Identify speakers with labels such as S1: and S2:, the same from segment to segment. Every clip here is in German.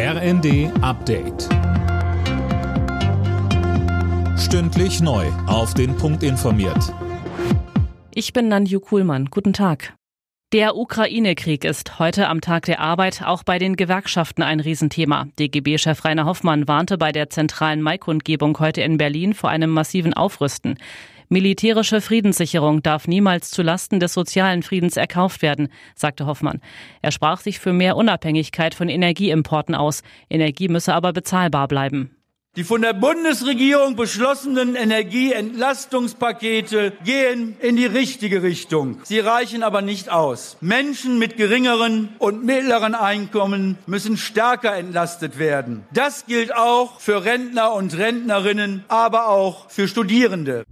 S1: RND Update. Stündlich neu. Auf den Punkt informiert.
S2: Ich bin Nanju Kuhlmann. Guten Tag. Der Ukraine-Krieg ist heute am Tag der Arbeit auch bei den Gewerkschaften ein Riesenthema. DGB-Chef Rainer Hoffmann warnte bei der zentralen Maikundgebung heute in Berlin vor einem massiven Aufrüsten. Militärische Friedenssicherung darf niemals zulasten des sozialen Friedens erkauft werden, sagte Hoffmann. Er sprach sich für mehr Unabhängigkeit von Energieimporten aus. Energie müsse aber bezahlbar bleiben.
S3: Die von der Bundesregierung beschlossenen Energieentlastungspakete gehen in die richtige Richtung. Sie reichen aber nicht aus. Menschen mit geringeren und mittleren Einkommen müssen stärker entlastet werden. Das gilt auch für Rentner und Rentnerinnen, aber auch für Studierende.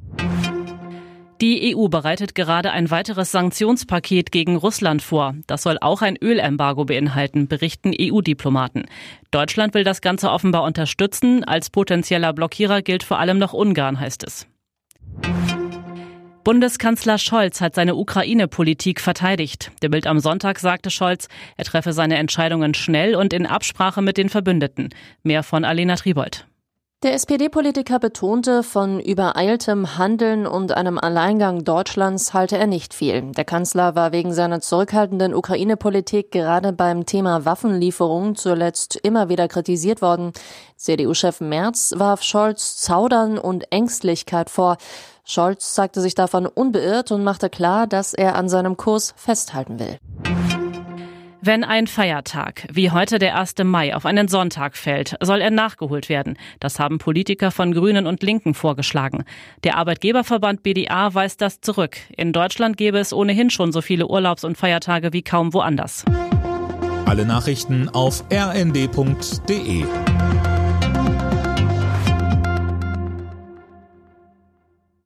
S2: Die EU bereitet gerade ein weiteres Sanktionspaket gegen Russland vor. Das soll auch ein Ölembargo beinhalten, berichten EU-Diplomaten. Deutschland will das Ganze offenbar unterstützen. Als potenzieller Blockierer gilt vor allem noch Ungarn, heißt es. Bundeskanzler Scholz hat seine Ukraine-Politik verteidigt. Der Bild am Sonntag sagte Scholz, er treffe seine Entscheidungen schnell und in Absprache mit den Verbündeten. Mehr von Alena Tribold.
S4: Der SPD-Politiker betonte, von übereiltem Handeln und einem Alleingang Deutschlands halte er nicht viel. Der Kanzler war wegen seiner zurückhaltenden Ukraine-Politik gerade beim Thema Waffenlieferungen zuletzt immer wieder kritisiert worden. CDU-Chef Merz warf Scholz Zaudern und Ängstlichkeit vor. Scholz zeigte sich davon unbeirrt und machte klar, dass er an seinem Kurs festhalten will.
S2: Wenn ein Feiertag, wie heute der 1. Mai, auf einen Sonntag fällt, soll er nachgeholt werden. Das haben Politiker von Grünen und Linken vorgeschlagen. Der Arbeitgeberverband BDA weist das zurück. In Deutschland gäbe es ohnehin schon so viele Urlaubs- und Feiertage wie kaum woanders.
S1: Alle Nachrichten auf rnd.de